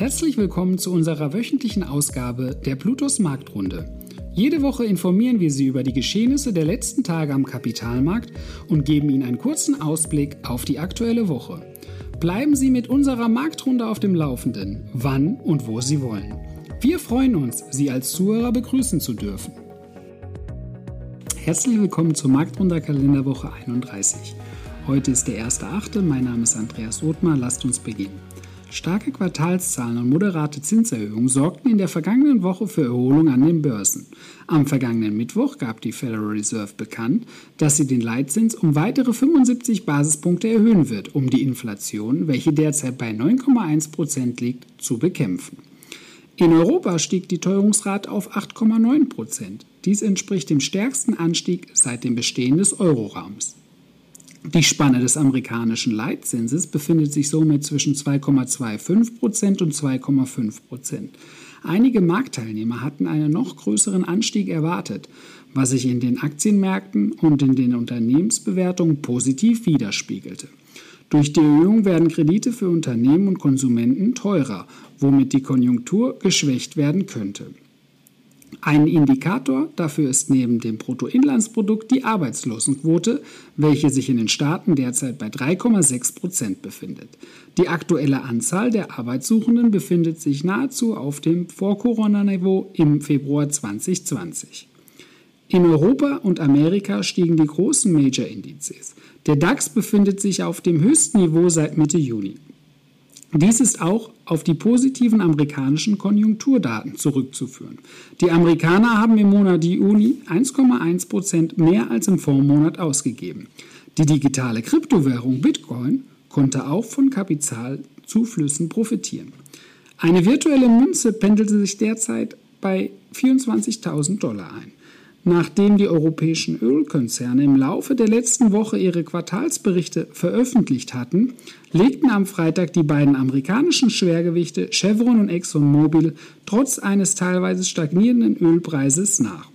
Herzlich willkommen zu unserer wöchentlichen Ausgabe der Plutos Marktrunde. Jede Woche informieren wir Sie über die Geschehnisse der letzten Tage am Kapitalmarkt und geben Ihnen einen kurzen Ausblick auf die aktuelle Woche. Bleiben Sie mit unserer Marktrunde auf dem Laufenden, wann und wo Sie wollen. Wir freuen uns, Sie als Zuhörer begrüßen zu dürfen. Herzlich willkommen zur Marktrunde Kalenderwoche 31. Heute ist der 1.8. Mein Name ist Andreas Othmar. Lasst uns beginnen. Starke Quartalszahlen und moderate Zinserhöhungen sorgten in der vergangenen Woche für Erholung an den Börsen. Am vergangenen Mittwoch gab die Federal Reserve bekannt, dass sie den Leitzins um weitere 75 Basispunkte erhöhen wird, um die Inflation, welche derzeit bei 9,1 Prozent liegt, zu bekämpfen. In Europa stieg die Teuerungsrate auf 8,9 Prozent. Dies entspricht dem stärksten Anstieg seit dem Bestehen des Euroraums. Die Spanne des amerikanischen Leitzinses befindet sich somit zwischen 2,25% und 2,5% Einige Marktteilnehmer hatten einen noch größeren Anstieg erwartet, was sich in den Aktienmärkten und in den Unternehmensbewertungen positiv widerspiegelte. Durch die Erhöhung werden Kredite für Unternehmen und Konsumenten teurer, womit die Konjunktur geschwächt werden könnte. Ein Indikator dafür ist neben dem Bruttoinlandsprodukt die Arbeitslosenquote, welche sich in den Staaten derzeit bei 3,6 Prozent befindet. Die aktuelle Anzahl der Arbeitssuchenden befindet sich nahezu auf dem Vor-Corona-Niveau im Februar 2020. In Europa und Amerika stiegen die großen Major-Indizes. Der DAX befindet sich auf dem höchsten Niveau seit Mitte Juni. Dies ist auch auf die positiven amerikanischen Konjunkturdaten zurückzuführen. Die Amerikaner haben im Monat Juni 1,1 Prozent mehr als im Vormonat ausgegeben. Die digitale Kryptowährung Bitcoin konnte auch von Kapitalzuflüssen profitieren. Eine virtuelle Münze pendelte sich derzeit bei 24.000 Dollar ein. Nachdem die europäischen Ölkonzerne im Laufe der letzten Woche ihre Quartalsberichte veröffentlicht hatten, legten am Freitag die beiden amerikanischen Schwergewichte Chevron und ExxonMobil trotz eines teilweise stagnierenden Ölpreises nach.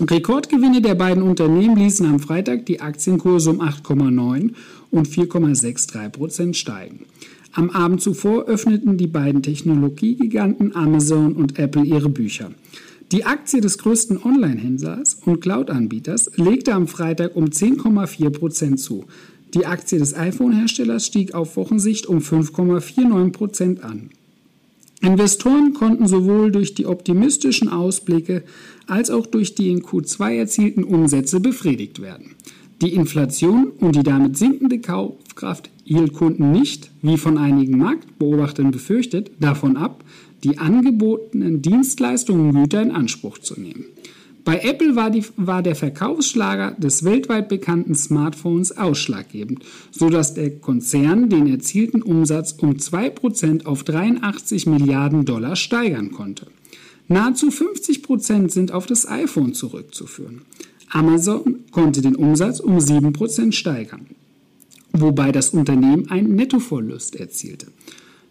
Rekordgewinne der beiden Unternehmen ließen am Freitag die Aktienkurse um 8,9 und 4,63 Prozent steigen. Am Abend zuvor öffneten die beiden Technologiegiganten Amazon und Apple ihre Bücher. Die Aktie des größten Online-Händlers und Cloud-Anbieters legte am Freitag um 10,4 Prozent zu. Die Aktie des iPhone-Herstellers stieg auf Wochensicht um 5,49 Prozent an. Investoren konnten sowohl durch die optimistischen Ausblicke als auch durch die in Q2 erzielten Umsätze befriedigt werden. Die Inflation und die damit sinkende Kaufkraft hielt Kunden nicht, wie von einigen Marktbeobachtern befürchtet, davon ab, die angebotenen Dienstleistungen und Güter in Anspruch zu nehmen. Bei Apple war, die, war, der Verkaufsschlager des weltweit bekannten Smartphones ausschlaggebend, sodass der Konzern den erzielten Umsatz um 2% auf 83 Milliarden Dollar steigern konnte. Nahezu 50% sind auf das iPhone zurückzuführen. Amazon konnte den Umsatz um 7% steigern, wobei das Unternehmen einen Nettoverlust erzielte.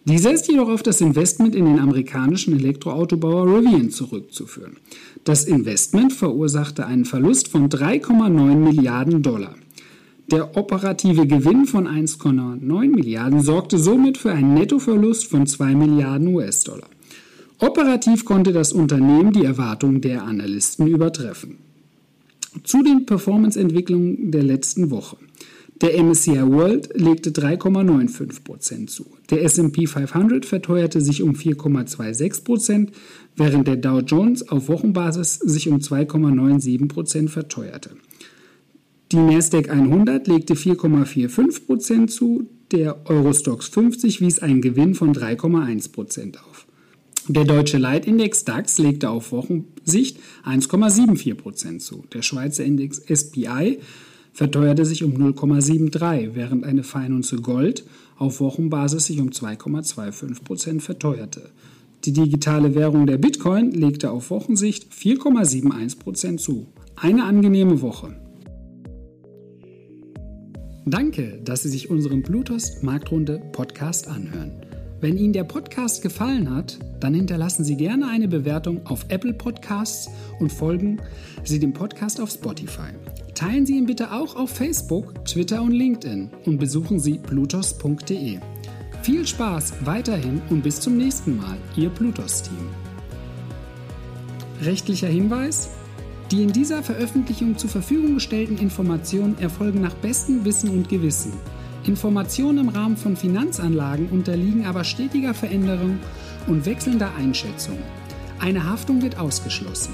Dieser ist jedoch auf das Investment in den amerikanischen Elektroautobauer Rivian zurückzuführen. Das Investment verursachte einen Verlust von 3,9 Milliarden Dollar. Der operative Gewinn von 1,9 Milliarden sorgte somit für einen Nettoverlust von 2 Milliarden US-Dollar. Operativ konnte das Unternehmen die Erwartungen der Analysten übertreffen. Zu den Performance-Entwicklungen der letzten Woche. Der MSCI World legte 3,95% zu. Der SP 500 verteuerte sich um 4,26%, während der Dow Jones auf Wochenbasis sich um 2,97% verteuerte. Die Nasdaq 100 legte 4,45% zu, der Eurostox 50 wies einen Gewinn von 3,1% auf. Der deutsche Leitindex DAX legte auf Wochensicht 1,74% zu. Der Schweizer Index SPI verteuerte sich um 0,73, während eine Feinunze Gold auf Wochenbasis sich um 2,25 Prozent verteuerte. Die digitale Währung der Bitcoin legte auf Wochensicht 4,71 Prozent zu. Eine angenehme Woche. Danke, dass Sie sich unseren Bluetooth Marktrunde Podcast anhören. Wenn Ihnen der Podcast gefallen hat, dann hinterlassen Sie gerne eine Bewertung auf Apple Podcasts und folgen Sie dem Podcast auf Spotify. Teilen Sie ihn bitte auch auf Facebook, Twitter und LinkedIn und besuchen Sie blutos.de. Viel Spaß weiterhin und bis zum nächsten Mal, Ihr Plutos-Team. Rechtlicher Hinweis? Die in dieser Veröffentlichung zur Verfügung gestellten Informationen erfolgen nach bestem Wissen und Gewissen. Informationen im Rahmen von Finanzanlagen unterliegen aber stetiger Veränderung und wechselnder Einschätzung. Eine Haftung wird ausgeschlossen.